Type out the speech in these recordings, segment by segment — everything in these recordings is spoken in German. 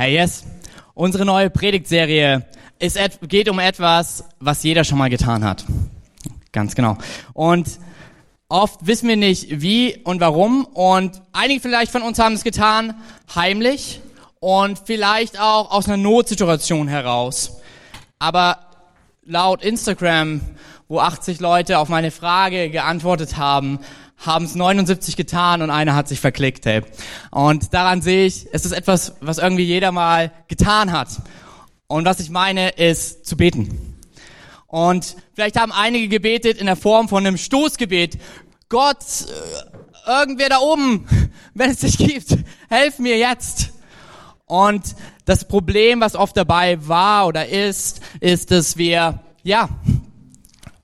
Hey, yes. Unsere neue Predigtserie ist, geht um etwas, was jeder schon mal getan hat. Ganz genau. Und oft wissen wir nicht, wie und warum. Und einige vielleicht von uns haben es getan, heimlich und vielleicht auch aus einer Notsituation heraus. Aber laut Instagram, wo 80 Leute auf meine Frage geantwortet haben, haben es 79 getan und einer hat sich verklickt. Hey. Und daran sehe ich, es ist etwas, was irgendwie jeder mal getan hat. Und was ich meine, ist zu beten. Und vielleicht haben einige gebetet in der Form von einem Stoßgebet. Gott, äh, irgendwer da oben, wenn es dich gibt, helf mir jetzt. Und das Problem, was oft dabei war oder ist, ist, dass wir, ja,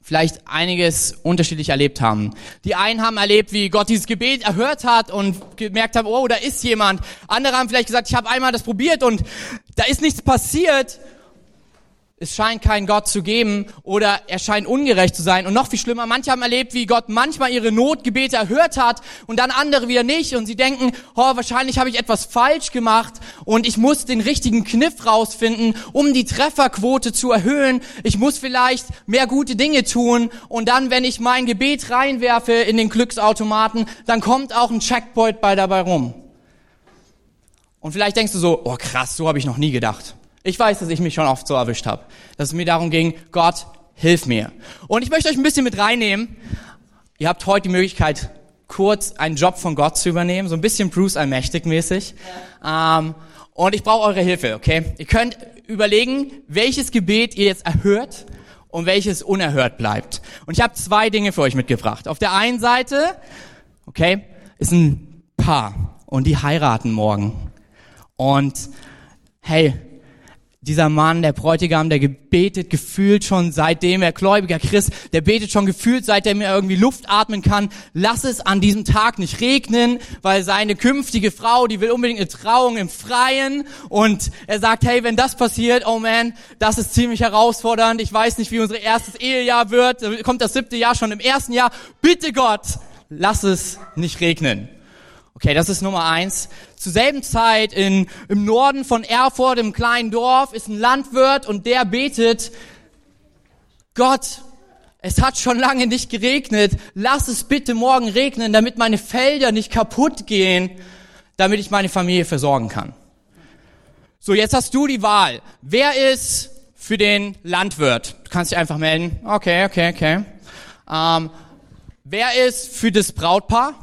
vielleicht einiges unterschiedlich erlebt haben. Die einen haben erlebt, wie Gott dieses Gebet erhört hat und gemerkt haben, oh, da ist jemand. Andere haben vielleicht gesagt, ich habe einmal das probiert und da ist nichts passiert es scheint keinen Gott zu geben oder er scheint ungerecht zu sein. Und noch viel schlimmer, manche haben erlebt, wie Gott manchmal ihre Notgebete erhört hat und dann andere wieder nicht. Und sie denken, oh, wahrscheinlich habe ich etwas falsch gemacht und ich muss den richtigen Kniff rausfinden, um die Trefferquote zu erhöhen. Ich muss vielleicht mehr gute Dinge tun und dann, wenn ich mein Gebet reinwerfe in den Glücksautomaten, dann kommt auch ein Checkpoint bei dabei rum. Und vielleicht denkst du so, oh krass, so habe ich noch nie gedacht. Ich weiß, dass ich mich schon oft so erwischt habe, dass es mir darum ging, Gott, hilf mir. Und ich möchte euch ein bisschen mit reinnehmen. Ihr habt heute die Möglichkeit, kurz einen Job von Gott zu übernehmen, so ein bisschen Bruce Allmächtig mäßig. Ja. Ähm, und ich brauche eure Hilfe, okay? Ihr könnt überlegen, welches Gebet ihr jetzt erhört und welches unerhört bleibt. Und ich habe zwei Dinge für euch mitgebracht. Auf der einen Seite, okay, ist ein Paar und die heiraten morgen. Und hey, dieser Mann, der Bräutigam, der gebetet gefühlt schon seitdem er gläubiger Christ, der betet schon gefühlt seitdem er irgendwie Luft atmen kann. Lass es an diesem Tag nicht regnen, weil seine künftige Frau, die will unbedingt eine Trauung im Freien und er sagt, hey, wenn das passiert, oh man, das ist ziemlich herausfordernd. Ich weiß nicht, wie unser erstes Ehejahr wird. Kommt das siebte Jahr schon im ersten Jahr. Bitte Gott, lass es nicht regnen. Okay, das ist Nummer eins. Zur selben Zeit in, im Norden von Erfurt, im kleinen Dorf, ist ein Landwirt und der betet, Gott, es hat schon lange nicht geregnet. Lass es bitte morgen regnen, damit meine Felder nicht kaputt gehen, damit ich meine Familie versorgen kann. So, jetzt hast du die Wahl. Wer ist für den Landwirt? Du kannst dich einfach melden. Okay, okay, okay. Ähm, wer ist für das Brautpaar?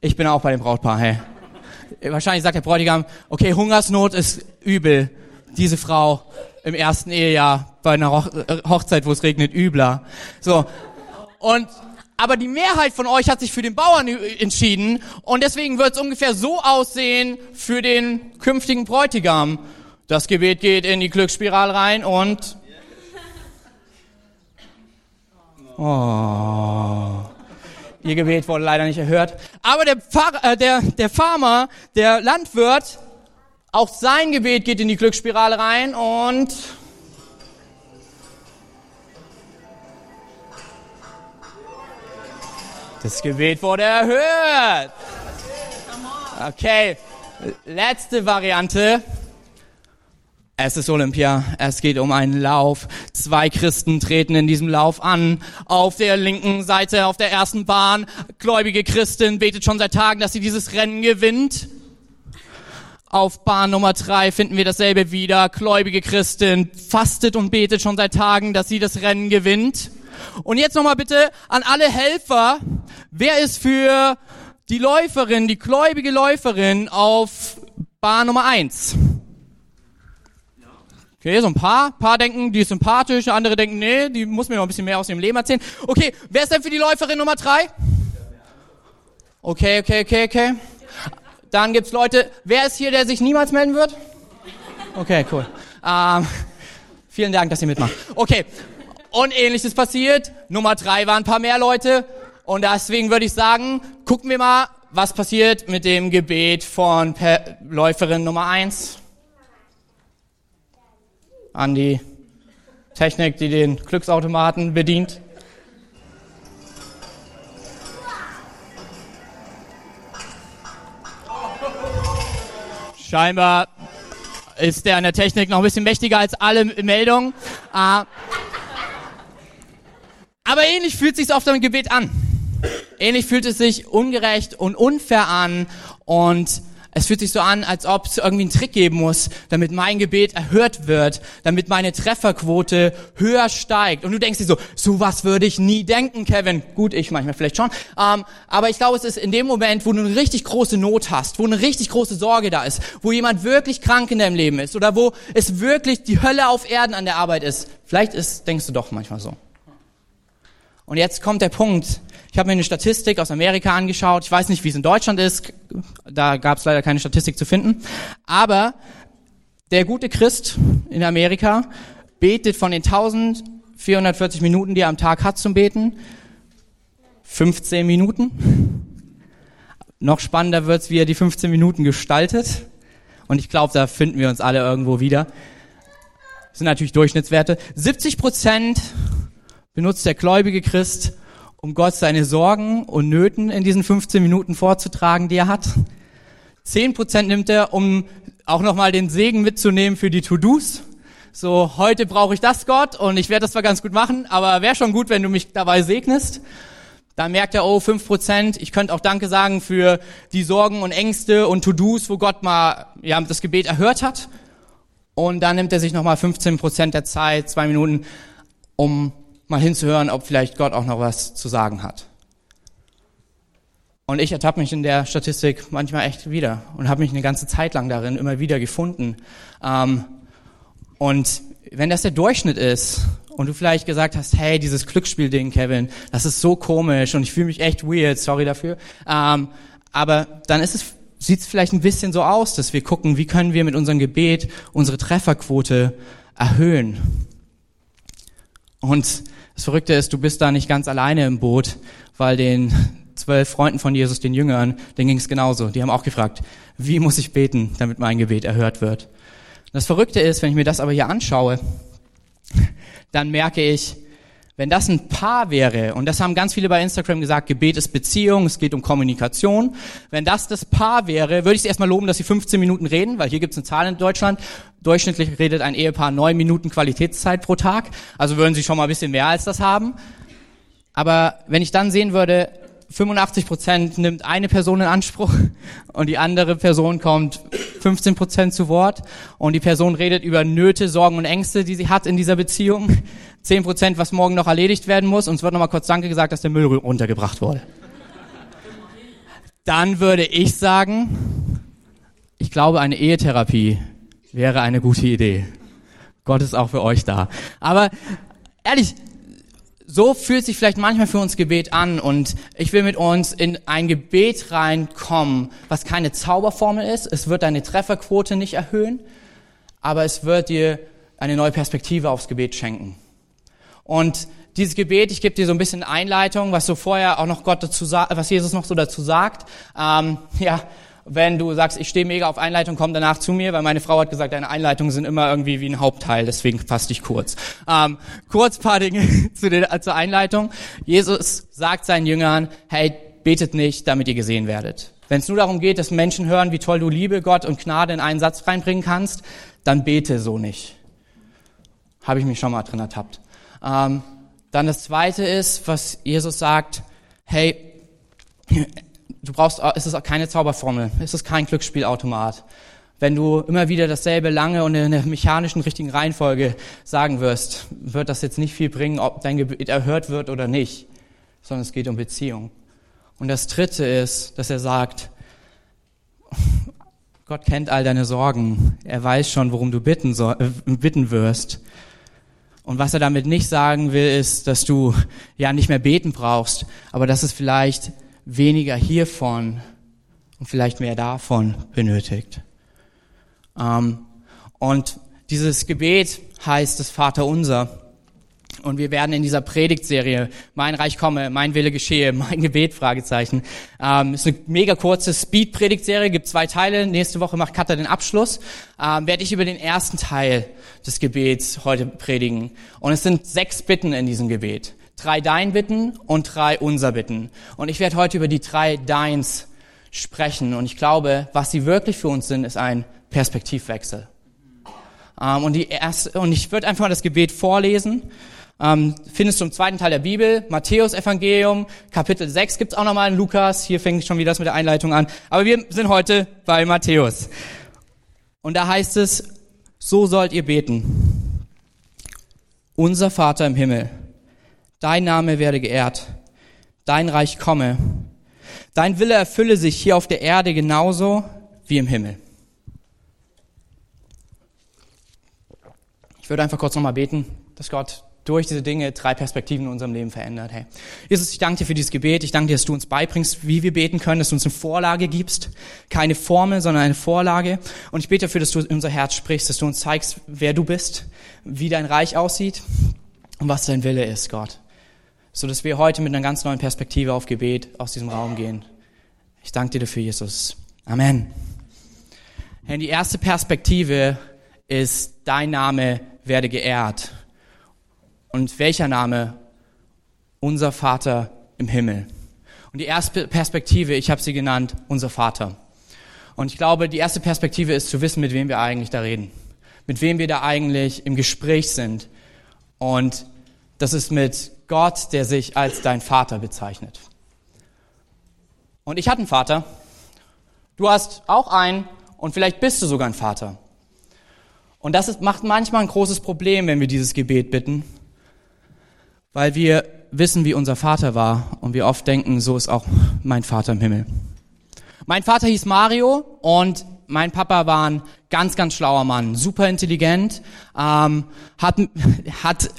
Ich bin auch bei dem Brautpaar, hey. Wahrscheinlich sagt der Bräutigam, okay, Hungersnot ist übel. Diese Frau im ersten Ehejahr bei einer Hochzeit, wo es regnet, übler. So. Und, aber die Mehrheit von euch hat sich für den Bauern entschieden und deswegen wird es ungefähr so aussehen für den künftigen Bräutigam. Das Gebet geht in die Glücksspirale rein und Oh. Ihr Gebet wurde leider nicht erhört. Aber der, Pfarrer, äh, der, der Farmer, der Landwirt, auch sein Gebet geht in die Glücksspirale rein und das Gebet wurde erhört. Okay, letzte Variante. Es ist Olympia, es geht um einen Lauf. Zwei Christen treten in diesem Lauf an. Auf der linken Seite, auf der ersten Bahn, gläubige Christin betet schon seit Tagen, dass sie dieses Rennen gewinnt. Auf Bahn Nummer drei finden wir dasselbe wieder. Gläubige Christin fastet und betet schon seit Tagen, dass sie das Rennen gewinnt. Und jetzt nochmal bitte an alle Helfer. Wer ist für die Läuferin, die gläubige Läuferin auf Bahn Nummer eins? Okay, so ein paar. paar denken, die ist sympathisch, andere denken, nee, die muss mir noch ein bisschen mehr aus ihrem Leben erzählen. Okay, wer ist denn für die Läuferin Nummer drei? Okay, okay, okay, okay. Dann gibt's Leute, wer ist hier, der sich niemals melden wird? Okay, cool. Ähm, vielen Dank, dass ihr mitmacht. Okay, und ähnliches passiert. Nummer drei waren ein paar mehr Leute. Und deswegen würde ich sagen, gucken wir mal, was passiert mit dem Gebet von Läuferin Nummer eins an die Technik, die den Glücksautomaten bedient. Scheinbar, ist der an der Technik noch ein bisschen mächtiger als alle Meldungen. Äh, aber ähnlich fühlt sich oft im Gebet an. Ähnlich fühlt es sich ungerecht und unfair an und es fühlt sich so an, als ob es irgendwie einen Trick geben muss, damit mein Gebet erhört wird, damit meine Trefferquote höher steigt. Und du denkst dir so, sowas würde ich nie denken, Kevin. Gut, ich manchmal vielleicht schon. Ähm, aber ich glaube, es ist in dem Moment, wo du eine richtig große Not hast, wo eine richtig große Sorge da ist, wo jemand wirklich krank in deinem Leben ist oder wo es wirklich die Hölle auf Erden an der Arbeit ist. Vielleicht ist, denkst du doch manchmal so. Und jetzt kommt der Punkt. Ich habe mir eine Statistik aus Amerika angeschaut. Ich weiß nicht, wie es in Deutschland ist. Da gab es leider keine Statistik zu finden. Aber der gute Christ in Amerika betet von den 1440 Minuten, die er am Tag hat zum Beten, 15 Minuten. Noch spannender wird's, wie er die 15 Minuten gestaltet. Und ich glaube, da finden wir uns alle irgendwo wieder. Das sind natürlich Durchschnittswerte. 70 Prozent benutzt der gläubige Christ, um Gott seine Sorgen und Nöten in diesen 15 Minuten vorzutragen, die er hat. 10 Prozent nimmt er, um auch nochmal den Segen mitzunehmen für die To-Dos. So, heute brauche ich das, Gott, und ich werde das zwar ganz gut machen, aber wäre schon gut, wenn du mich dabei segnest. Dann merkt er, oh, 5 Prozent, ich könnte auch Danke sagen für die Sorgen und Ängste und To-Dos, wo Gott mal ja, das Gebet erhört hat. Und dann nimmt er sich nochmal 15 Prozent der Zeit, zwei Minuten, um mal hinzuhören, ob vielleicht Gott auch noch was zu sagen hat. Und ich ertappe mich in der Statistik manchmal echt wieder und habe mich eine ganze Zeit lang darin immer wieder gefunden. Ähm, und wenn das der Durchschnitt ist und du vielleicht gesagt hast, hey, dieses Glücksspielding, Kevin, das ist so komisch und ich fühle mich echt weird, sorry dafür. Ähm, aber dann ist es, sieht es vielleicht ein bisschen so aus, dass wir gucken, wie können wir mit unserem Gebet unsere Trefferquote erhöhen. Und das Verrückte ist, du bist da nicht ganz alleine im Boot, weil den zwölf Freunden von Jesus, den Jüngern, denen ging es genauso. Die haben auch gefragt, wie muss ich beten, damit mein Gebet erhört wird. Das Verrückte ist, wenn ich mir das aber hier anschaue, dann merke ich, wenn das ein Paar wäre, und das haben ganz viele bei Instagram gesagt, Gebet ist Beziehung, es geht um Kommunikation. Wenn das das Paar wäre, würde ich es erstmal loben, dass sie 15 Minuten reden, weil hier gibt es eine Zahl in Deutschland. Durchschnittlich redet ein Ehepaar neun Minuten Qualitätszeit pro Tag. Also würden sie schon mal ein bisschen mehr als das haben. Aber wenn ich dann sehen würde, 85 Prozent nimmt eine Person in Anspruch und die andere Person kommt 15 Prozent zu Wort und die Person redet über Nöte, Sorgen und Ängste, die sie hat in dieser Beziehung. 10 Prozent, was morgen noch erledigt werden muss und es wird nochmal kurz Danke gesagt, dass der Müll runtergebracht wurde. Dann würde ich sagen, ich glaube, eine Ehetherapie wäre eine gute Idee. Gott ist auch für euch da. Aber ehrlich, so fühlt sich vielleicht manchmal für uns Gebet an und ich will mit uns in ein Gebet reinkommen, was keine Zauberformel ist. Es wird deine Trefferquote nicht erhöhen, aber es wird dir eine neue Perspektive aufs Gebet schenken. Und dieses Gebet, ich gebe dir so ein bisschen Einleitung, was so vorher auch noch Gott dazu sagt, was Jesus noch so dazu sagt. Ähm, ja, wenn du sagst, ich stehe mega auf Einleitung, komm danach zu mir, weil meine Frau hat gesagt, deine Einleitungen sind immer irgendwie wie ein Hauptteil, deswegen fass dich kurz. Ähm, kurz paar Dinge zu der, zur Einleitung. Jesus sagt seinen Jüngern, hey, betet nicht, damit ihr gesehen werdet. Wenn es nur darum geht, dass Menschen hören, wie toll du Liebe, Gott und Gnade in einen Satz reinbringen kannst, dann bete so nicht. Habe ich mich schon mal drin ertappt. Ähm, dann das Zweite ist, was Jesus sagt, hey, du brauchst, es ist keine Zauberformel, es ist kein Glücksspielautomat. Wenn du immer wieder dasselbe lange und in der mechanischen richtigen Reihenfolge sagen wirst, wird das jetzt nicht viel bringen, ob dein Gebet erhört wird oder nicht, sondern es geht um Beziehung. Und das Dritte ist, dass er sagt, Gott kennt all deine Sorgen. Er weiß schon, worum du bitten, soll, äh, bitten wirst. Und was er damit nicht sagen will, ist, dass du ja nicht mehr beten brauchst, aber dass es vielleicht weniger hiervon und vielleicht mehr davon benötigt. Ähm, und dieses Gebet heißt das Vaterunser. Und wir werden in dieser Predigtserie Mein Reich komme, mein Wille geschehe, mein Gebet, Fragezeichen. Ähm, ist eine mega kurze Speed-Predigtserie, gibt zwei Teile. Nächste Woche macht Katha den Abschluss. Ähm, werde ich über den ersten Teil des Gebets heute predigen. Und es sind sechs Bitten in diesem Gebet drei Dein bitten und drei Unser bitten. Und ich werde heute über die drei Deins sprechen. Und ich glaube, was sie wirklich für uns sind, ist ein Perspektivwechsel. Ähm, und, die erste, und ich würde einfach mal das Gebet vorlesen. Ähm, findest du im zweiten Teil der Bibel, Matthäus Evangelium, Kapitel 6 gibt's auch nochmal in Lukas. Hier fängt schon wieder das mit der Einleitung an. Aber wir sind heute bei Matthäus. Und da heißt es, so sollt ihr beten. Unser Vater im Himmel, dein Name werde geehrt, dein Reich komme, dein Wille erfülle sich hier auf der Erde genauso wie im Himmel. Ich würde einfach kurz nochmal beten, dass Gott durch diese Dinge drei Perspektiven in unserem Leben verändert. Hey, Jesus, ich danke dir für dieses Gebet. Ich danke dir, dass du uns beibringst, wie wir beten können, dass du uns eine Vorlage gibst. Keine Formel, sondern eine Vorlage. Und ich bete dafür, dass du in unser Herz sprichst, dass du uns zeigst, wer du bist, wie dein Reich aussieht und was dein Wille ist, Gott. So dass wir heute mit einer ganz neuen Perspektive auf Gebet aus diesem Raum gehen. Ich danke dir dafür, Jesus. Amen. Hey, die erste Perspektive ist, dein Name werde geehrt. Und welcher Name? Unser Vater im Himmel. Und die erste Perspektive, ich habe sie genannt, unser Vater. Und ich glaube, die erste Perspektive ist zu wissen, mit wem wir eigentlich da reden. Mit wem wir da eigentlich im Gespräch sind. Und das ist mit Gott, der sich als dein Vater bezeichnet. Und ich hatte einen Vater. Du hast auch einen und vielleicht bist du sogar ein Vater. Und das ist, macht manchmal ein großes Problem, wenn wir dieses Gebet bitten, weil wir wissen, wie unser Vater war und wir oft denken, so ist auch mein Vater im Himmel. Mein Vater hieß Mario und mein Papa war ein ganz, ganz schlauer Mann, super intelligent, ähm, hat, hat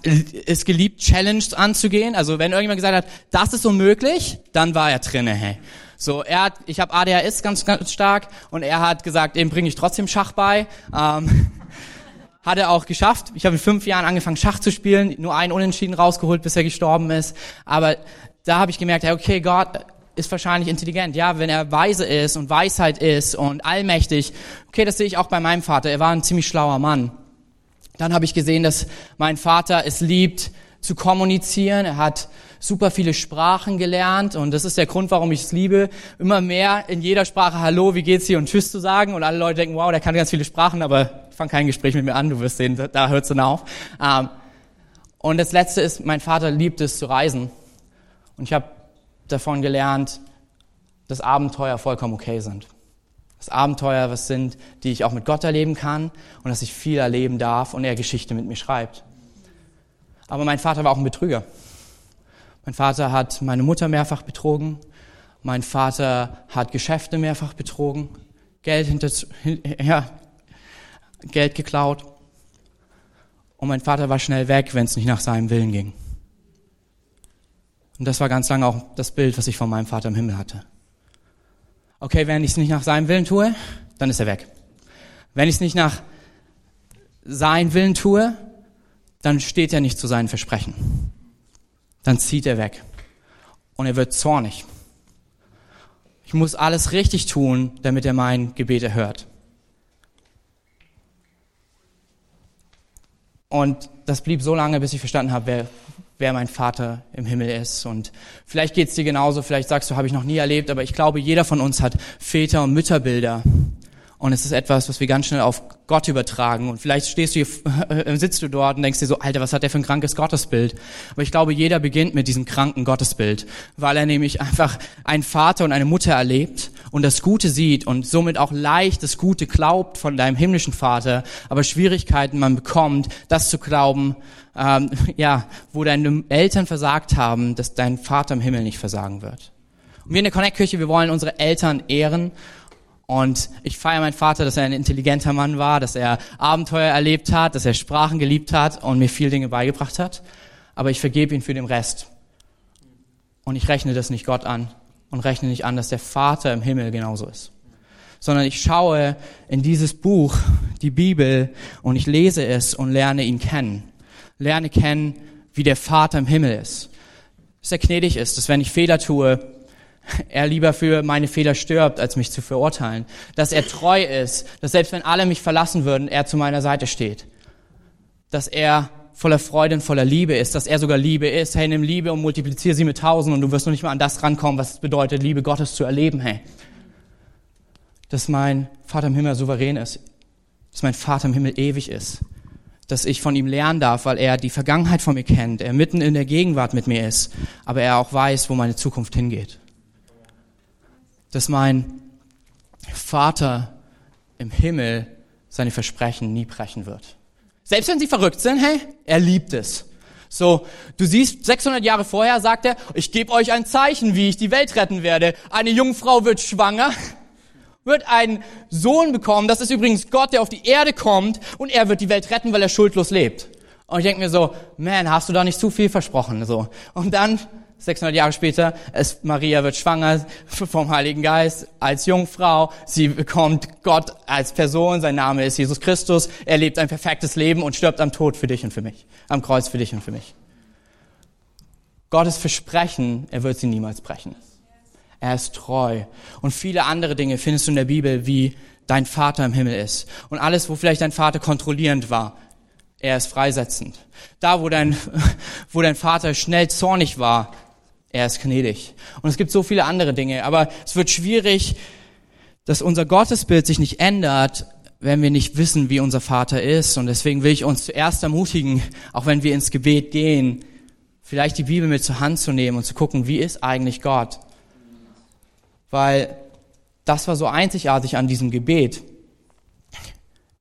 es geliebt, Challenges anzugehen. Also wenn irgendjemand gesagt hat, das ist unmöglich, dann war er drinne. Hey. So, er hat, ich habe ADHS ganz, ganz stark und er hat gesagt, dem bringe ich trotzdem Schach bei. Ähm, hat er auch geschafft. Ich habe in fünf Jahren angefangen, Schach zu spielen, nur einen Unentschieden rausgeholt, bis er gestorben ist. Aber da habe ich gemerkt, okay, Gott ist wahrscheinlich intelligent. Ja, wenn er weise ist und Weisheit ist und allmächtig, okay, das sehe ich auch bei meinem Vater. Er war ein ziemlich schlauer Mann. Dann habe ich gesehen, dass mein Vater es liebt, zu kommunizieren. Er hat super viele Sprachen gelernt und das ist der Grund, warum ich es liebe, immer mehr in jeder Sprache Hallo, wie geht's hier und Tschüss zu sagen und alle Leute denken, wow, der kann ganz viele Sprachen, aber fang kein Gespräch mit mir an, du wirst sehen, da hört es dann auf. Ähm, und das Letzte ist, mein Vater liebt es zu reisen und ich habe davon gelernt, dass Abenteuer vollkommen okay sind. Dass Abenteuer was sind, die ich auch mit Gott erleben kann und dass ich viel erleben darf und er Geschichte mit mir schreibt. Aber mein Vater war auch ein Betrüger. Mein Vater hat meine Mutter mehrfach betrogen. Mein Vater hat Geschäfte mehrfach betrogen. Geld hinter, ja, Geld geklaut. Und mein Vater war schnell weg, wenn es nicht nach seinem Willen ging. Und das war ganz lange auch das Bild, was ich von meinem Vater im Himmel hatte. Okay, wenn ich es nicht nach seinem Willen tue, dann ist er weg. Wenn ich es nicht nach seinem Willen tue, dann steht er nicht zu seinen Versprechen. Dann zieht er weg. Und er wird zornig. Ich muss alles richtig tun, damit er mein Gebet erhört. Und das blieb so lange, bis ich verstanden habe, wer, wer mein Vater im Himmel ist. Und vielleicht geht's dir genauso, vielleicht sagst du, habe ich noch nie erlebt, aber ich glaube, jeder von uns hat Väter- und Mütterbilder. Und es ist etwas, was wir ganz schnell auf Gott übertragen. Und vielleicht stehst du hier, sitzt du dort und denkst dir so, Alter, was hat der für ein krankes Gottesbild? Aber ich glaube, jeder beginnt mit diesem kranken Gottesbild, weil er nämlich einfach einen Vater und eine Mutter erlebt und das Gute sieht und somit auch leicht das Gute glaubt von deinem himmlischen Vater, aber Schwierigkeiten man bekommt, das zu glauben, ähm, ja, wo deine Eltern versagt haben, dass dein Vater im Himmel nicht versagen wird. Und wir in der Connect-Kirche, wir wollen unsere Eltern ehren und ich feiere meinen Vater, dass er ein intelligenter Mann war, dass er Abenteuer erlebt hat, dass er Sprachen geliebt hat und mir viel Dinge beigebracht hat. Aber ich vergebe ihn für den Rest. Und ich rechne das nicht Gott an und rechne nicht an, dass der Vater im Himmel genauso ist. Sondern ich schaue in dieses Buch, die Bibel, und ich lese es und lerne ihn kennen. Lerne kennen, wie der Vater im Himmel ist. Dass er gnädig ist, dass wenn ich Fehler tue, er lieber für meine Fehler stirbt, als mich zu verurteilen. Dass er treu ist, dass selbst wenn alle mich verlassen würden, er zu meiner Seite steht. Dass er voller Freude und voller Liebe ist, dass er sogar Liebe ist. Hey, nimm Liebe und multipliziere sie mit tausend und du wirst noch nicht mal an das rankommen, was es bedeutet, Liebe Gottes zu erleben, hey. Dass mein Vater im Himmel souverän ist. Dass mein Vater im Himmel ewig ist. dass ich von ihm lernen darf, weil er die Vergangenheit von mir kennt, er mitten in der Gegenwart mit mir ist, aber er auch weiß, wo meine Zukunft hingeht. Dass mein Vater im Himmel seine Versprechen nie brechen wird. Selbst wenn sie verrückt sind, hey, er liebt es. So, du siehst, 600 Jahre vorher sagt er, ich gebe euch ein Zeichen, wie ich die Welt retten werde. Eine Jungfrau wird schwanger, wird einen Sohn bekommen. Das ist übrigens Gott, der auf die Erde kommt und er wird die Welt retten, weil er schuldlos lebt. Und ich denke mir so, man, hast du da nicht zu viel versprochen? So. Und dann 600 Jahre später, es, Maria wird schwanger vom Heiligen Geist als Jungfrau. Sie bekommt Gott als Person. Sein Name ist Jesus Christus. Er lebt ein perfektes Leben und stirbt am Tod für dich und für mich. Am Kreuz für dich und für mich. Gottes Versprechen, er wird sie niemals brechen. Er ist treu. Und viele andere Dinge findest du in der Bibel, wie dein Vater im Himmel ist. Und alles, wo vielleicht dein Vater kontrollierend war, er ist freisetzend. Da, wo dein, wo dein Vater schnell zornig war, er ist gnädig. Und es gibt so viele andere Dinge, aber es wird schwierig, dass unser Gottesbild sich nicht ändert, wenn wir nicht wissen, wie unser Vater ist. Und deswegen will ich uns zuerst ermutigen, auch wenn wir ins Gebet gehen, vielleicht die Bibel mit zur Hand zu nehmen und zu gucken, wie ist eigentlich Gott? Weil das war so einzigartig an diesem Gebet.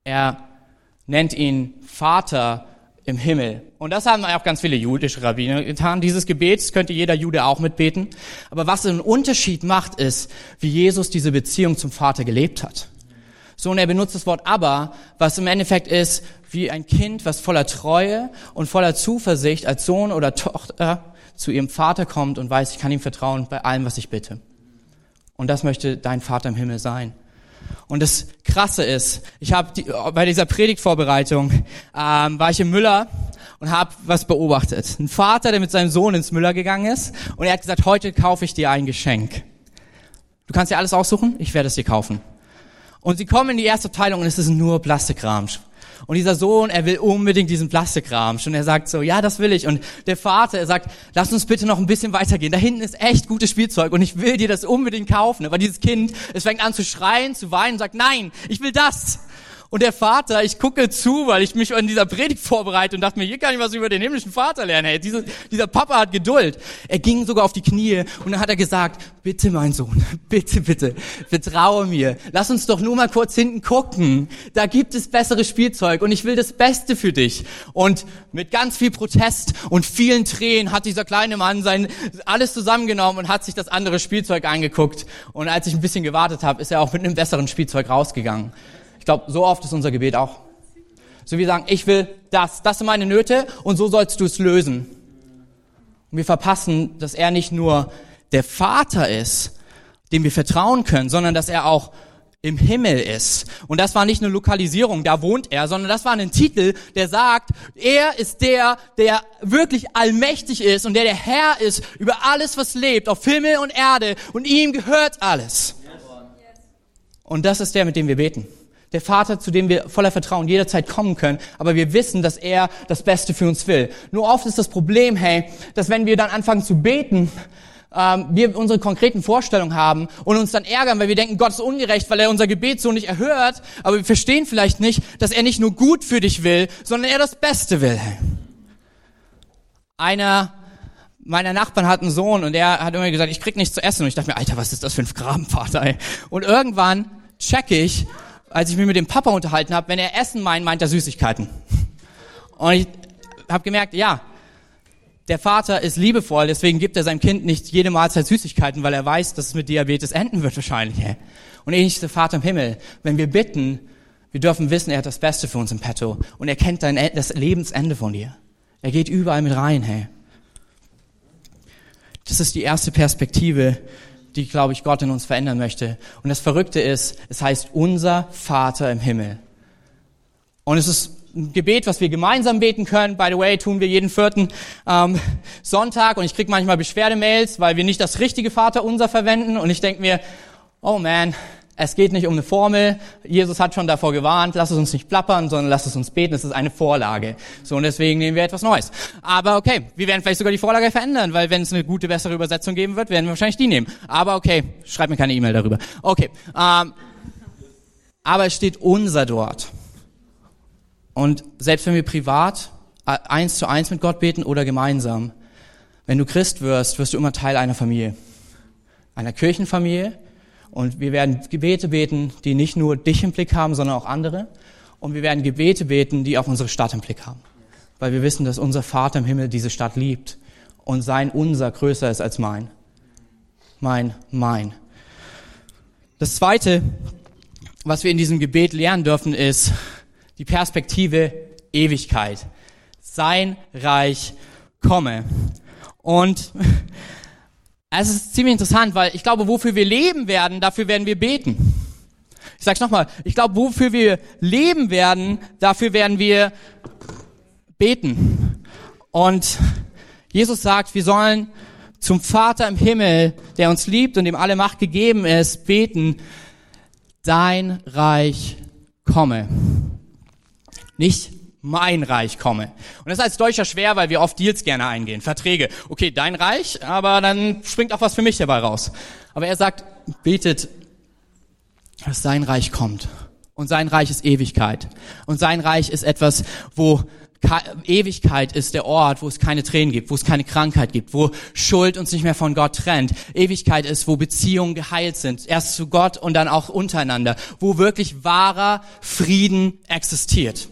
Er nennt ihn Vater im Himmel. Und das haben auch ganz viele jüdische Rabbiner getan. Dieses Gebet könnte jeder Jude auch mitbeten. Aber was einen Unterschied macht, ist, wie Jesus diese Beziehung zum Vater gelebt hat. So, und er benutzt das Wort aber, was im Endeffekt ist, wie ein Kind, was voller Treue und voller Zuversicht als Sohn oder Tochter zu ihrem Vater kommt und weiß, ich kann ihm vertrauen bei allem, was ich bitte. Und das möchte dein Vater im Himmel sein. Und das Krasse ist, ich habe die, bei dieser Predigtvorbereitung ähm, war ich im Müller und habe was beobachtet. Ein Vater, der mit seinem Sohn ins Müller gegangen ist und er hat gesagt, heute kaufe ich dir ein Geschenk. Du kannst dir alles aussuchen, ich werde es dir kaufen. Und sie kommen in die erste Abteilung und es ist nur Plastikkram. Und dieser Sohn, er will unbedingt diesen Plastikkram. Und er sagt so, ja, das will ich. Und der Vater, er sagt, lass uns bitte noch ein bisschen weitergehen. Da hinten ist echt gutes Spielzeug und ich will dir das unbedingt kaufen. Aber dieses Kind, es fängt an zu schreien, zu weinen und sagt, nein, ich will das. Und der Vater, ich gucke zu, weil ich mich an dieser Predigt vorbereite und dachte mir, hier kann ich was über den himmlischen Vater lernen. Hey, dieser, dieser Papa hat Geduld. Er ging sogar auf die Knie und dann hat er gesagt, bitte mein Sohn, bitte, bitte, vertraue mir. Lass uns doch nur mal kurz hinten gucken. Da gibt es besseres Spielzeug und ich will das Beste für dich. Und mit ganz viel Protest und vielen Tränen hat dieser kleine Mann sein alles zusammengenommen und hat sich das andere Spielzeug angeguckt. Und als ich ein bisschen gewartet habe, ist er auch mit einem besseren Spielzeug rausgegangen. Ich glaube, so oft ist unser Gebet auch. So wie sagen, ich will das, das sind meine Nöte und so sollst du es lösen. Und wir verpassen, dass er nicht nur der Vater ist, dem wir vertrauen können, sondern dass er auch im Himmel ist. Und das war nicht eine Lokalisierung, da wohnt er, sondern das war ein Titel, der sagt, er ist der, der wirklich allmächtig ist und der der Herr ist über alles, was lebt, auf Himmel und Erde und ihm gehört alles. Und das ist der, mit dem wir beten der Vater, zu dem wir voller Vertrauen jederzeit kommen können, aber wir wissen, dass er das Beste für uns will. Nur oft ist das Problem, hey, dass wenn wir dann anfangen zu beten, ähm, wir unsere konkreten Vorstellungen haben und uns dann ärgern, weil wir denken, Gott ist ungerecht, weil er unser Gebet so nicht erhört, aber wir verstehen vielleicht nicht, dass er nicht nur gut für dich will, sondern er das Beste will. Einer meiner Nachbarn hat einen Sohn und der hat immer gesagt, ich krieg nichts zu essen. Und ich dachte mir, Alter, was ist das für ein Grabenvater, ey? Und irgendwann check ich, als ich mich mit dem Papa unterhalten habe, wenn er Essen meint, meint er Süßigkeiten. Und ich habe gemerkt, ja, der Vater ist liebevoll, deswegen gibt er seinem Kind nicht jede Mahlzeit Süßigkeiten, weil er weiß, dass es mit Diabetes enden wird wahrscheinlich. Und ähnlich ist der Vater im Himmel. Wenn wir bitten, wir dürfen wissen, er hat das Beste für uns im Petto und er kennt dein, das Lebensende von dir. Er geht überall mit rein, hey. Das ist die erste Perspektive, die, glaube ich, Gott in uns verändern möchte. Und das Verrückte ist, es heißt unser Vater im Himmel. Und es ist ein Gebet, was wir gemeinsam beten können. By the way, tun wir jeden vierten ähm, Sonntag. Und ich kriege manchmal Beschwerdemails, weil wir nicht das richtige Vater unser verwenden. Und ich denke mir, oh man, es geht nicht um eine Formel. Jesus hat schon davor gewarnt, lass es uns nicht plappern, sondern lass es uns beten. Es ist eine Vorlage. So, und deswegen nehmen wir etwas Neues. Aber okay, wir werden vielleicht sogar die Vorlage verändern, weil wenn es eine gute, bessere Übersetzung geben wird, werden wir wahrscheinlich die nehmen. Aber okay, schreib mir keine E-Mail darüber. Okay. Ähm, aber es steht unser dort. Und selbst wenn wir privat äh, eins zu eins mit Gott beten oder gemeinsam, wenn du Christ wirst, wirst du immer Teil einer Familie, einer Kirchenfamilie. Und wir werden Gebete beten, die nicht nur dich im Blick haben, sondern auch andere. Und wir werden Gebete beten, die auch unsere Stadt im Blick haben. Weil wir wissen, dass unser Vater im Himmel diese Stadt liebt und sein Unser größer ist als mein. Mein, mein. Das Zweite, was wir in diesem Gebet lernen dürfen, ist die Perspektive Ewigkeit. Sein Reich komme. Und es ist ziemlich interessant, weil ich glaube, wofür wir leben werden, dafür werden wir beten. Ich sag's nochmal, ich glaube, wofür wir leben werden, dafür werden wir beten. Und Jesus sagt, wir sollen zum Vater im Himmel, der uns liebt und dem alle Macht gegeben ist, beten, dein Reich komme. Nicht mein Reich komme. Und das ist als Deutscher schwer, weil wir oft Deals gerne eingehen, Verträge. Okay, dein Reich, aber dann springt auch was für mich dabei raus. Aber er sagt, betet, dass sein Reich kommt. Und sein Reich ist Ewigkeit. Und sein Reich ist etwas, wo Ewigkeit ist der Ort, wo es keine Tränen gibt, wo es keine Krankheit gibt, wo Schuld uns nicht mehr von Gott trennt. Ewigkeit ist, wo Beziehungen geheilt sind, erst zu Gott und dann auch untereinander, wo wirklich wahrer Frieden existiert.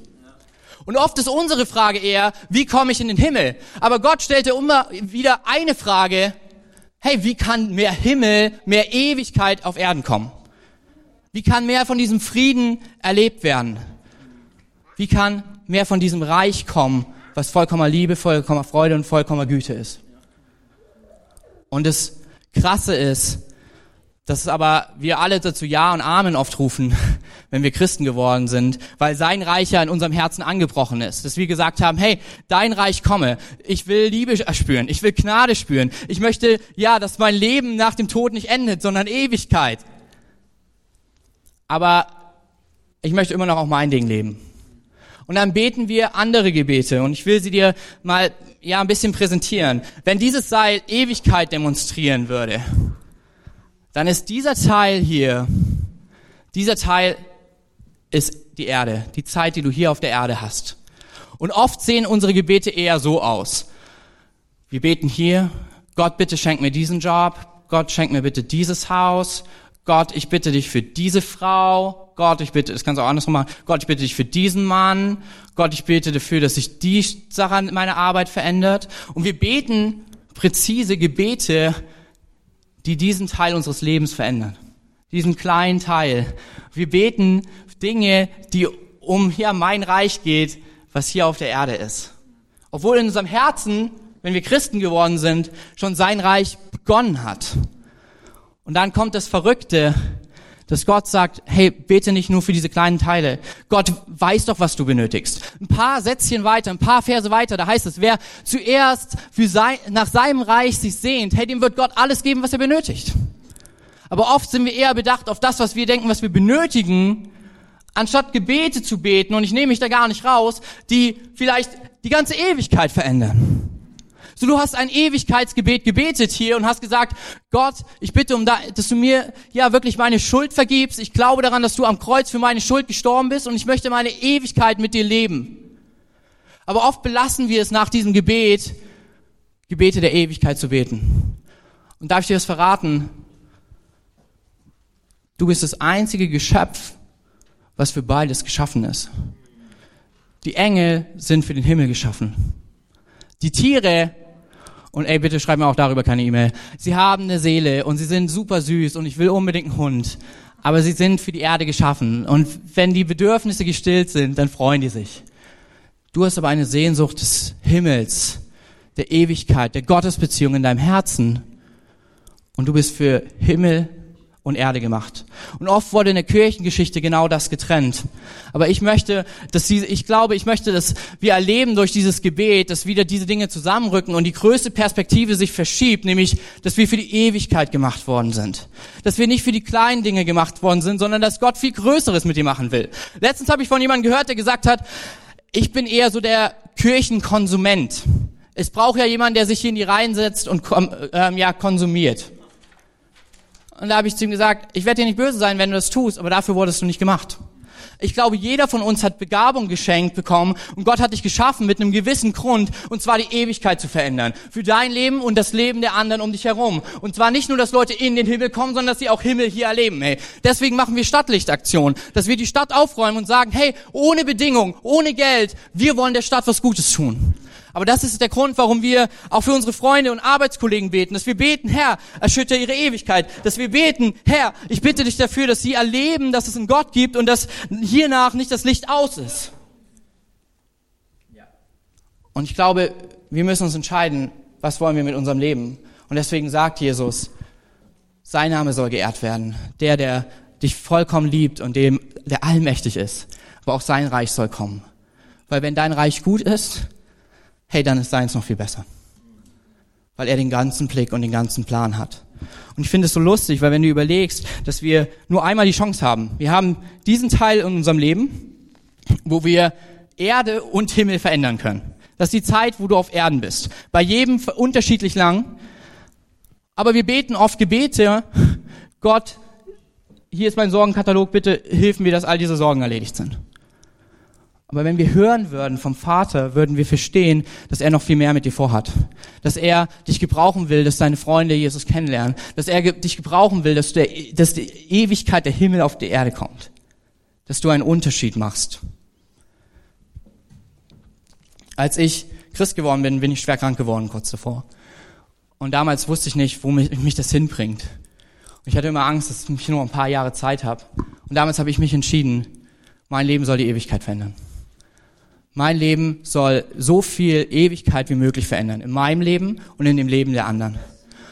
Und oft ist unsere Frage eher, wie komme ich in den Himmel? Aber Gott stellte immer wieder eine Frage, hey, wie kann mehr Himmel, mehr Ewigkeit auf Erden kommen? Wie kann mehr von diesem Frieden erlebt werden? Wie kann mehr von diesem Reich kommen, was vollkommener Liebe, vollkommener Freude und vollkommener Güte ist. Und das Krasse ist, dass aber wir alle dazu Ja und Amen oft rufen, wenn wir Christen geworden sind, weil sein Reich ja in unserem Herzen angebrochen ist. Dass wir gesagt haben, hey, dein Reich komme. Ich will Liebe spüren. Ich will Gnade spüren. Ich möchte, ja, dass mein Leben nach dem Tod nicht endet, sondern Ewigkeit. Aber ich möchte immer noch auch mein Ding leben. Und dann beten wir andere Gebete. Und ich will sie dir mal ja ein bisschen präsentieren. Wenn dieses Seil Ewigkeit demonstrieren würde, dann ist dieser Teil hier, dieser Teil ist die Erde, die Zeit, die du hier auf der Erde hast. Und oft sehen unsere Gebete eher so aus. Wir beten hier, Gott bitte schenk mir diesen Job, Gott schenk mir bitte dieses Haus, Gott, ich bitte dich für diese Frau. Gott, ich bitte, das kannst du auch andersrum machen. Gott, ich bitte dich für diesen Mann. Gott, ich bete dafür, dass sich die Sache an meiner Arbeit verändert. Und wir beten präzise Gebete, die diesen Teil unseres Lebens verändern. Diesen kleinen Teil. Wir beten Dinge, die um hier mein Reich geht, was hier auf der Erde ist. Obwohl in unserem Herzen, wenn wir Christen geworden sind, schon sein Reich begonnen hat. Und dann kommt das Verrückte, dass Gott sagt, hey, bete nicht nur für diese kleinen Teile. Gott weiß doch, was du benötigst. Ein paar Sätzchen weiter, ein paar Verse weiter, da heißt es, wer zuerst für sein, nach seinem Reich sich sehnt, hey, dem wird Gott alles geben, was er benötigt. Aber oft sind wir eher bedacht auf das, was wir denken, was wir benötigen, anstatt Gebete zu beten, und ich nehme mich da gar nicht raus, die vielleicht die ganze Ewigkeit verändern. So, du hast ein Ewigkeitsgebet gebetet hier und hast gesagt, Gott, ich bitte um, da, dass du mir ja wirklich meine Schuld vergibst. Ich glaube daran, dass du am Kreuz für meine Schuld gestorben bist und ich möchte meine Ewigkeit mit dir leben. Aber oft belassen wir es nach diesem Gebet, Gebete der Ewigkeit zu beten. Und darf ich dir das verraten? Du bist das einzige Geschöpf, was für beides geschaffen ist. Die Engel sind für den Himmel geschaffen. Die Tiere und ey, bitte schreib mir auch darüber keine E-Mail. Sie haben eine Seele und sie sind super süß und ich will unbedingt einen Hund. Aber sie sind für die Erde geschaffen. Und wenn die Bedürfnisse gestillt sind, dann freuen die sich. Du hast aber eine Sehnsucht des Himmels, der Ewigkeit, der Gottesbeziehung in deinem Herzen. Und du bist für Himmel und Erde gemacht. Und oft wurde in der Kirchengeschichte genau das getrennt. Aber ich möchte, dass diese, ich glaube, ich möchte, dass wir erleben durch dieses Gebet, dass wieder diese Dinge zusammenrücken und die größte Perspektive sich verschiebt, nämlich, dass wir für die Ewigkeit gemacht worden sind. Dass wir nicht für die kleinen Dinge gemacht worden sind, sondern dass Gott viel Größeres mit dir machen will. Letztens habe ich von jemandem gehört, der gesagt hat, ich bin eher so der Kirchenkonsument. Es braucht ja jemanden, der sich hier in die Reihen setzt und ähm, ja konsumiert. Und da habe ich zu ihm gesagt, ich werde dir nicht böse sein, wenn du das tust, aber dafür wurdest du nicht gemacht. Ich glaube, jeder von uns hat Begabung geschenkt bekommen und Gott hat dich geschaffen mit einem gewissen Grund, und zwar die Ewigkeit zu verändern. Für dein Leben und das Leben der anderen um dich herum. Und zwar nicht nur, dass Leute in den Himmel kommen, sondern dass sie auch Himmel hier erleben. Hey. Deswegen machen wir Stadtlichtaktionen, dass wir die Stadt aufräumen und sagen, hey, ohne Bedingung, ohne Geld, wir wollen der Stadt was Gutes tun. Aber das ist der Grund, warum wir auch für unsere Freunde und Arbeitskollegen beten, dass wir beten, Herr, erschütter ihre Ewigkeit, dass wir beten, Herr, ich bitte dich dafür, dass sie erleben, dass es einen Gott gibt und dass hiernach nicht das Licht aus ist. Und ich glaube, wir müssen uns entscheiden, was wollen wir mit unserem Leben. Und deswegen sagt Jesus, sein Name soll geehrt werden. Der, der dich vollkommen liebt und dem, der allmächtig ist. Aber auch sein Reich soll kommen. Weil wenn dein Reich gut ist, hey, dann ist seins noch viel besser. Weil er den ganzen Blick und den ganzen Plan hat. Und ich finde es so lustig, weil wenn du überlegst, dass wir nur einmal die Chance haben. Wir haben diesen Teil in unserem Leben, wo wir Erde und Himmel verändern können. Das ist die Zeit, wo du auf Erden bist. Bei jedem unterschiedlich lang. Aber wir beten oft Gebete, Gott, hier ist mein Sorgenkatalog, bitte hilf mir, dass all diese Sorgen erledigt sind. Aber wenn wir hören würden vom Vater, würden wir verstehen, dass er noch viel mehr mit dir vorhat. Dass er dich gebrauchen will, dass deine Freunde Jesus kennenlernen. Dass er dich gebrauchen will, dass, der, dass die Ewigkeit der Himmel auf die Erde kommt. Dass du einen Unterschied machst. Als ich Christ geworden bin, bin ich schwer krank geworden kurz davor. Und damals wusste ich nicht, wo mich, mich das hinbringt. Und ich hatte immer Angst, dass ich nur ein paar Jahre Zeit habe. Und damals habe ich mich entschieden, mein Leben soll die Ewigkeit verändern. Mein Leben soll so viel Ewigkeit wie möglich verändern. In meinem Leben und in dem Leben der anderen.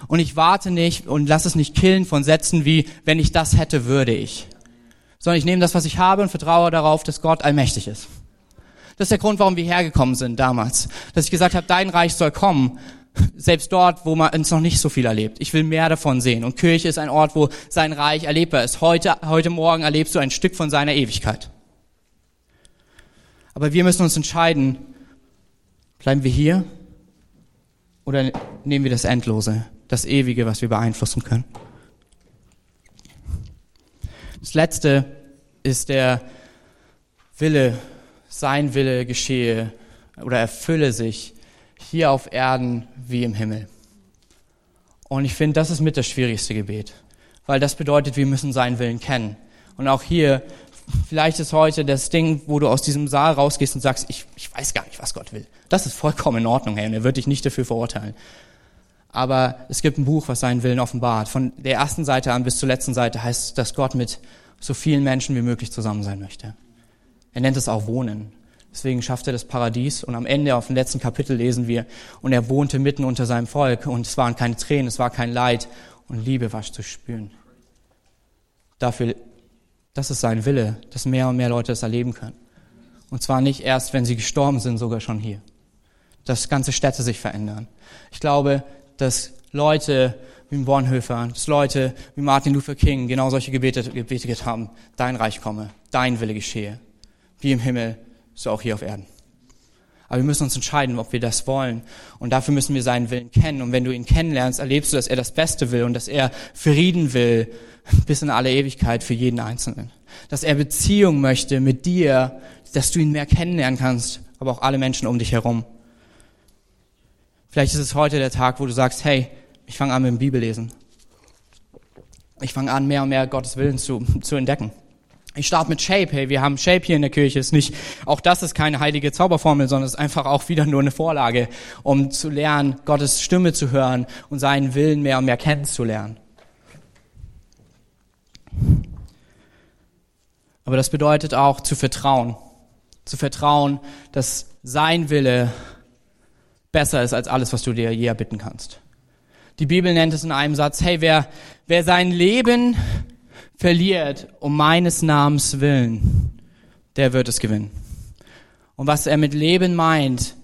Und ich warte nicht und lass es nicht killen von Sätzen wie, wenn ich das hätte, würde ich. Sondern ich nehme das, was ich habe und vertraue darauf, dass Gott allmächtig ist. Das ist der Grund, warum wir hergekommen sind damals. Dass ich gesagt habe, dein Reich soll kommen. Selbst dort, wo man es noch nicht so viel erlebt. Ich will mehr davon sehen. Und Kirche ist ein Ort, wo sein Reich erlebbar ist. Heute, heute Morgen erlebst du ein Stück von seiner Ewigkeit. Aber wir müssen uns entscheiden, bleiben wir hier oder nehmen wir das Endlose, das Ewige, was wir beeinflussen können. Das Letzte ist der Wille, sein Wille geschehe oder erfülle sich hier auf Erden wie im Himmel. Und ich finde, das ist mit das schwierigste Gebet, weil das bedeutet, wir müssen seinen Willen kennen. Und auch hier Vielleicht ist heute das Ding, wo du aus diesem Saal rausgehst und sagst, ich, ich weiß gar nicht, was Gott will. Das ist vollkommen in Ordnung, Herr, und er wird dich nicht dafür verurteilen. Aber es gibt ein Buch, was seinen Willen offenbart. Von der ersten Seite an bis zur letzten Seite heißt dass Gott mit so vielen Menschen wie möglich zusammen sein möchte. Er nennt es auch Wohnen. Deswegen schafft er das Paradies und am Ende auf dem letzten Kapitel lesen wir, und er wohnte mitten unter seinem Volk und es waren keine Tränen, es war kein Leid und Liebe war zu spüren. Dafür das ist sein Wille, dass mehr und mehr Leute das erleben können. Und zwar nicht erst, wenn sie gestorben sind, sogar schon hier. Dass ganze Städte sich verändern. Ich glaube, dass Leute wie Bonhoeffer, dass Leute wie Martin Luther King genau solche Gebete gebetet haben. Dein Reich komme, dein Wille geschehe. Wie im Himmel, so auch hier auf Erden. Aber wir müssen uns entscheiden, ob wir das wollen. Und dafür müssen wir seinen Willen kennen. Und wenn du ihn kennenlernst, erlebst du, dass er das Beste will und dass er Frieden will bis in alle Ewigkeit für jeden Einzelnen. Dass er Beziehung möchte mit dir, dass du ihn mehr kennenlernen kannst, aber auch alle Menschen um dich herum. Vielleicht ist es heute der Tag, wo du sagst, hey, ich fange an mit dem Bibellesen. Ich fange an, mehr und mehr Gottes Willen zu, zu entdecken. Ich starte mit Shape. Hey, wir haben Shape hier in der Kirche. Ist nicht, auch das ist keine heilige Zauberformel, sondern es ist einfach auch wieder nur eine Vorlage, um zu lernen, Gottes Stimme zu hören und seinen Willen mehr und mehr kennenzulernen. Aber das bedeutet auch zu vertrauen. Zu vertrauen, dass sein Wille besser ist als alles, was du dir je erbitten kannst. Die Bibel nennt es in einem Satz, hey, wer, wer sein Leben verliert um meines Namens willen, der wird es gewinnen. Und was er mit Leben meint,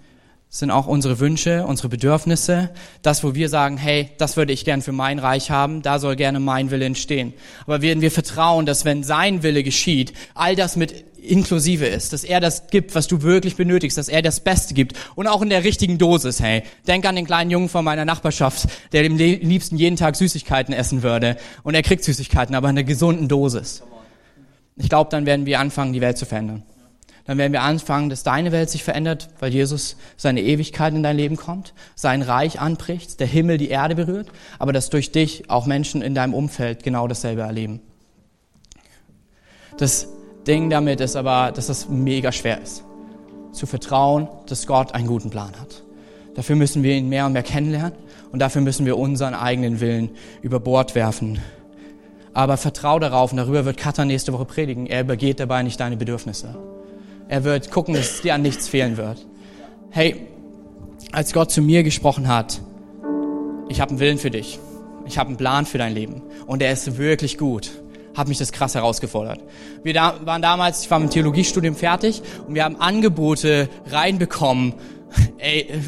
sind auch unsere Wünsche, unsere Bedürfnisse, das, wo wir sagen, hey, das würde ich gern für mein Reich haben, da soll gerne mein Wille entstehen. Aber werden wir vertrauen, dass wenn sein Wille geschieht, all das mit inklusive ist, dass er das gibt, was du wirklich benötigst, dass er das Beste gibt und auch in der richtigen Dosis, hey. Denk an den kleinen Jungen von meiner Nachbarschaft, der dem liebsten jeden Tag Süßigkeiten essen würde und er kriegt Süßigkeiten, aber in einer gesunden Dosis. ich glaube, dann werden wir anfangen, die Welt zu verändern. Dann werden wir anfangen, dass deine Welt sich verändert, weil Jesus seine Ewigkeit in dein Leben kommt, sein Reich anbricht, der Himmel die Erde berührt, aber dass durch dich auch Menschen in deinem Umfeld genau dasselbe erleben. Das Ding damit ist aber, dass das mega schwer ist. Zu vertrauen, dass Gott einen guten Plan hat. Dafür müssen wir ihn mehr und mehr kennenlernen und dafür müssen wir unseren eigenen Willen über Bord werfen. Aber vertrau darauf, und darüber wird Kata nächste Woche predigen, er übergeht dabei nicht deine Bedürfnisse. Er wird gucken, dass dir an nichts fehlen wird. Hey, als Gott zu mir gesprochen hat, ich habe einen Willen für dich. Ich habe einen Plan für dein Leben. Und er ist wirklich gut hat mich das krass herausgefordert. Wir da, waren damals, ich war mit dem Theologiestudium fertig und wir haben Angebote reinbekommen. Ey,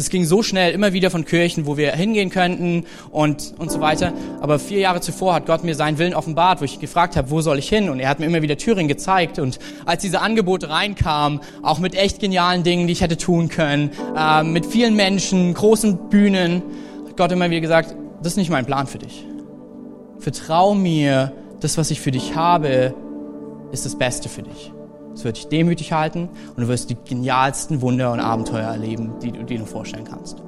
das ging so schnell, immer wieder von Kirchen, wo wir hingehen könnten und, und so weiter. Aber vier Jahre zuvor hat Gott mir seinen Willen offenbart, wo ich gefragt habe, wo soll ich hin? Und er hat mir immer wieder Thüringen gezeigt. Und als diese Angebote reinkamen, auch mit echt genialen Dingen, die ich hätte tun können, äh, mit vielen Menschen, großen Bühnen, hat Gott immer wieder gesagt, das ist nicht mein Plan für dich. Vertrau mir, das, was ich für dich habe, ist das Beste für dich. Es wird dich demütig halten und du wirst die genialsten Wunder und Abenteuer erleben, die du dir nur vorstellen kannst.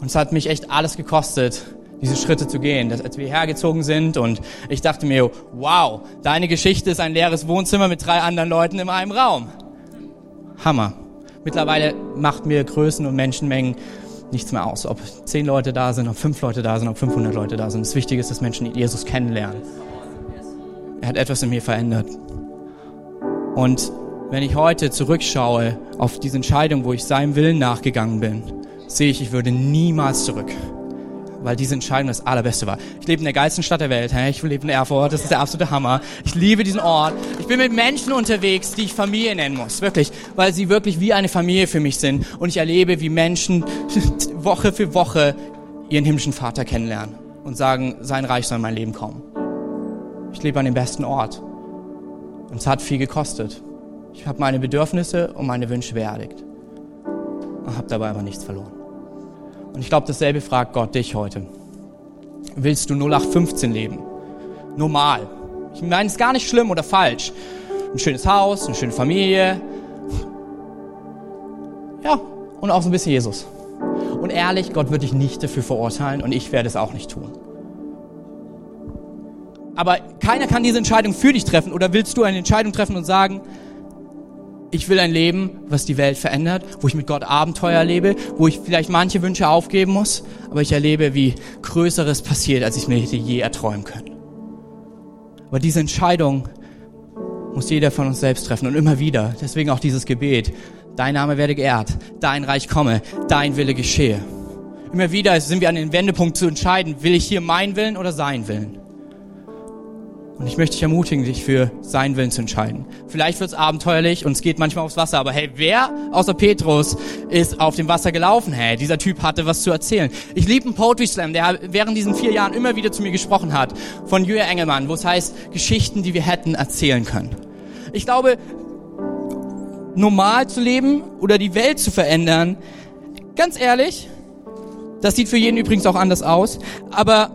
Und es hat mich echt alles gekostet, diese Schritte zu gehen, dass, als wir hergezogen sind und ich dachte mir, wow, deine Geschichte ist ein leeres Wohnzimmer mit drei anderen Leuten in einem Raum. Hammer. Mittlerweile macht mir Größen und Menschenmengen nichts mehr aus, ob zehn Leute da sind, ob fünf Leute da sind, ob 500 Leute da sind. Das Wichtige ist, dass Menschen Jesus kennenlernen. Er hat etwas in mir verändert. Und wenn ich heute zurückschaue auf diese Entscheidung, wo ich seinem Willen nachgegangen bin, sehe ich, ich würde niemals zurück weil diese Entscheidung das allerbeste war. Ich lebe in der geilsten Stadt der Welt. Ich lebe in Erfurt, das ist der absolute Hammer. Ich liebe diesen Ort. Ich bin mit Menschen unterwegs, die ich Familie nennen muss, wirklich, weil sie wirklich wie eine Familie für mich sind. Und ich erlebe, wie Menschen Woche für Woche ihren himmlischen Vater kennenlernen und sagen, sein Reich soll in mein Leben kommen. Ich lebe an dem besten Ort. Und es hat viel gekostet. Ich habe meine Bedürfnisse und meine Wünsche beerdigt. Und habe dabei aber nichts verloren. Und ich glaube, dasselbe fragt Gott dich heute. Willst du 0815 leben? Normal. Ich meine, es ist gar nicht schlimm oder falsch. Ein schönes Haus, eine schöne Familie. Ja, und auch so ein bisschen Jesus. Und ehrlich, Gott wird dich nicht dafür verurteilen und ich werde es auch nicht tun. Aber keiner kann diese Entscheidung für dich treffen. Oder willst du eine Entscheidung treffen und sagen, ich will ein Leben, was die Welt verändert, wo ich mit Gott Abenteuer erlebe, wo ich vielleicht manche Wünsche aufgeben muss, aber ich erlebe, wie Größeres passiert, als ich mir hätte je erträumen können. Aber diese Entscheidung muss jeder von uns selbst treffen und immer wieder. Deswegen auch dieses Gebet. Dein Name werde geehrt, dein Reich komme, dein Wille geschehe. Immer wieder sind wir an den Wendepunkt zu entscheiden, will ich hier mein Willen oder sein Willen? Und ich möchte dich ermutigen, dich für seinen Willen zu entscheiden. Vielleicht wird es abenteuerlich und es geht manchmal aufs Wasser, aber hey, wer außer Petrus ist auf dem Wasser gelaufen? Hey, dieser Typ hatte was zu erzählen. Ich liebe einen Poetry Slam, der während diesen vier Jahren immer wieder zu mir gesprochen hat, von Julia Engelmann, wo es heißt, Geschichten, die wir hätten erzählen können. Ich glaube, normal zu leben oder die Welt zu verändern, ganz ehrlich, das sieht für jeden übrigens auch anders aus, aber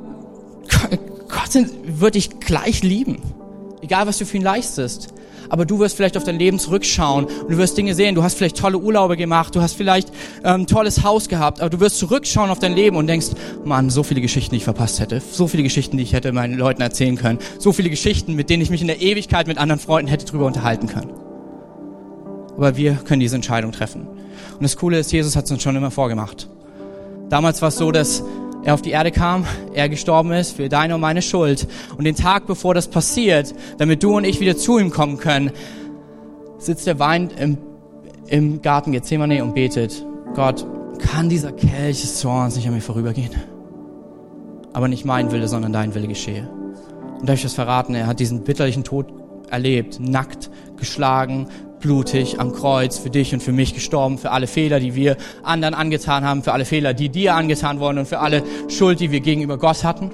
Gott wird dich gleich lieben. Egal, was du für ihn leistest. Aber du wirst vielleicht auf dein Leben zurückschauen und du wirst Dinge sehen. Du hast vielleicht tolle Urlaube gemacht, du hast vielleicht ähm, ein tolles Haus gehabt, aber du wirst zurückschauen auf dein Leben und denkst, Mann, so viele Geschichten, die ich verpasst hätte. So viele Geschichten, die ich hätte meinen Leuten erzählen können. So viele Geschichten, mit denen ich mich in der Ewigkeit mit anderen Freunden hätte drüber unterhalten können. Aber wir können diese Entscheidung treffen. Und das Coole ist, Jesus hat es uns schon immer vorgemacht. Damals war es so, dass er auf die Erde kam, er gestorben ist für deine und meine Schuld. Und den Tag, bevor das passiert, damit du und ich wieder zu ihm kommen können, sitzt er weinend im, im Garten Gethsemane und betet, Gott, kann dieser Kelch des Zorns nicht an mir vorübergehen? Aber nicht mein Wille, sondern dein Wille geschehe. Und darf ich das verraten, er hat diesen bitterlichen Tod erlebt, nackt, geschlagen, blutig am Kreuz für dich und für mich gestorben, für alle Fehler, die wir anderen angetan haben, für alle Fehler, die dir angetan wurden und für alle Schuld, die wir gegenüber Gott hatten.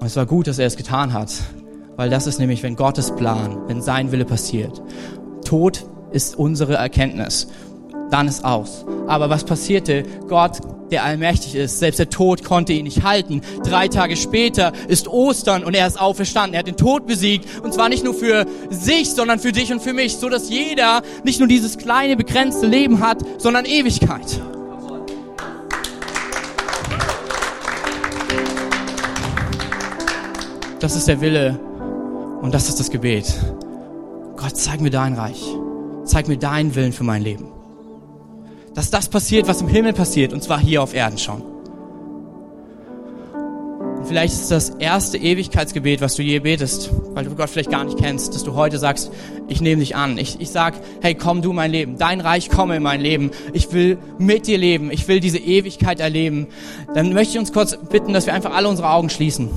Und es war gut, dass er es getan hat, weil das ist nämlich, wenn Gottes Plan, wenn sein Wille passiert. Tod ist unsere Erkenntnis. Dann ist aus. Aber was passierte? Gott, der allmächtig ist, selbst der Tod konnte ihn nicht halten. Drei Tage später ist Ostern und er ist auferstanden. Er hat den Tod besiegt und zwar nicht nur für sich, sondern für dich und für mich, so dass jeder nicht nur dieses kleine begrenzte Leben hat, sondern Ewigkeit. Das ist der Wille und das ist das Gebet. Gott, zeig mir dein Reich. Zeig mir deinen Willen für mein Leben. Dass das passiert, was im Himmel passiert, und zwar hier auf Erden schon. Und vielleicht ist das erste Ewigkeitsgebet, was du je betest, weil du Gott vielleicht gar nicht kennst, dass du heute sagst, ich nehme dich an. Ich, ich sag, hey, komm du mein Leben. Dein Reich komme in mein Leben. Ich will mit dir leben. Ich will diese Ewigkeit erleben. Dann möchte ich uns kurz bitten, dass wir einfach alle unsere Augen schließen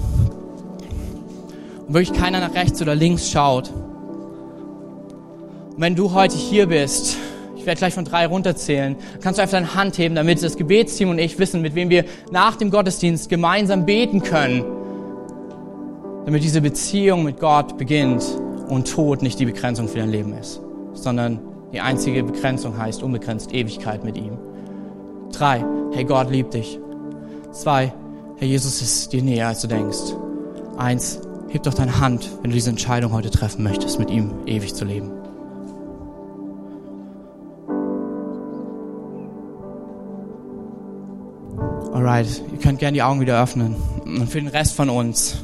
und wirklich keiner nach rechts oder links schaut. Und wenn du heute hier bist, ich werde gleich von drei runterzählen, kannst du einfach deine Hand heben, damit das Gebetsteam und ich wissen, mit wem wir nach dem Gottesdienst gemeinsam beten können, damit diese Beziehung mit Gott beginnt und Tod nicht die Begrenzung für dein Leben ist, sondern die einzige Begrenzung heißt unbegrenzt Ewigkeit mit ihm. Drei, hey Gott liebt dich. Zwei, Herr Jesus ist dir näher, als du denkst. Eins, heb doch deine Hand, wenn du diese Entscheidung heute treffen möchtest, mit ihm ewig zu leben. Alright, ihr könnt gerne die Augen wieder öffnen. Und für den Rest von uns,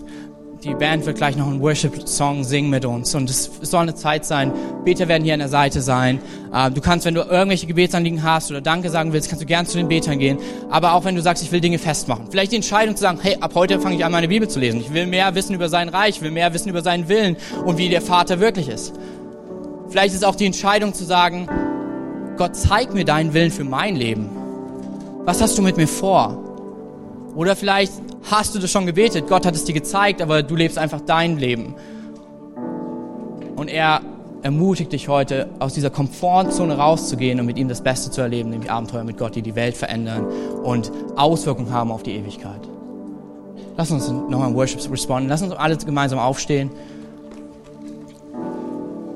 die Band wird gleich noch einen Worship-Song singen mit uns und es soll eine Zeit sein. Beter werden hier an der Seite sein. Äh, du kannst, wenn du irgendwelche Gebetsanliegen hast oder Danke sagen willst, kannst du gern zu den Betern gehen. Aber auch wenn du sagst, ich will Dinge festmachen. Vielleicht die Entscheidung zu sagen, hey, ab heute fange ich an, meine Bibel zu lesen. Ich will mehr wissen über sein Reich, ich will mehr wissen über seinen Willen und wie der Vater wirklich ist. Vielleicht ist auch die Entscheidung zu sagen, Gott, zeig mir deinen Willen für mein Leben. Was hast du mit mir vor? Oder vielleicht hast du das schon gebetet, Gott hat es dir gezeigt, aber du lebst einfach dein Leben. Und er ermutigt dich heute, aus dieser Komfortzone rauszugehen und mit ihm das Beste zu erleben, nämlich Abenteuer mit Gott, die die Welt verändern und Auswirkungen haben auf die Ewigkeit. Lass uns nochmal im Worship responden. Lass uns alle gemeinsam aufstehen.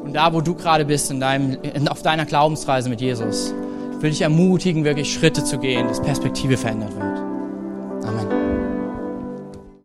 Und da, wo du gerade bist, in deinem, auf deiner Glaubensreise mit Jesus, will ich ermutigen, wirklich Schritte zu gehen, dass Perspektive verändert wird.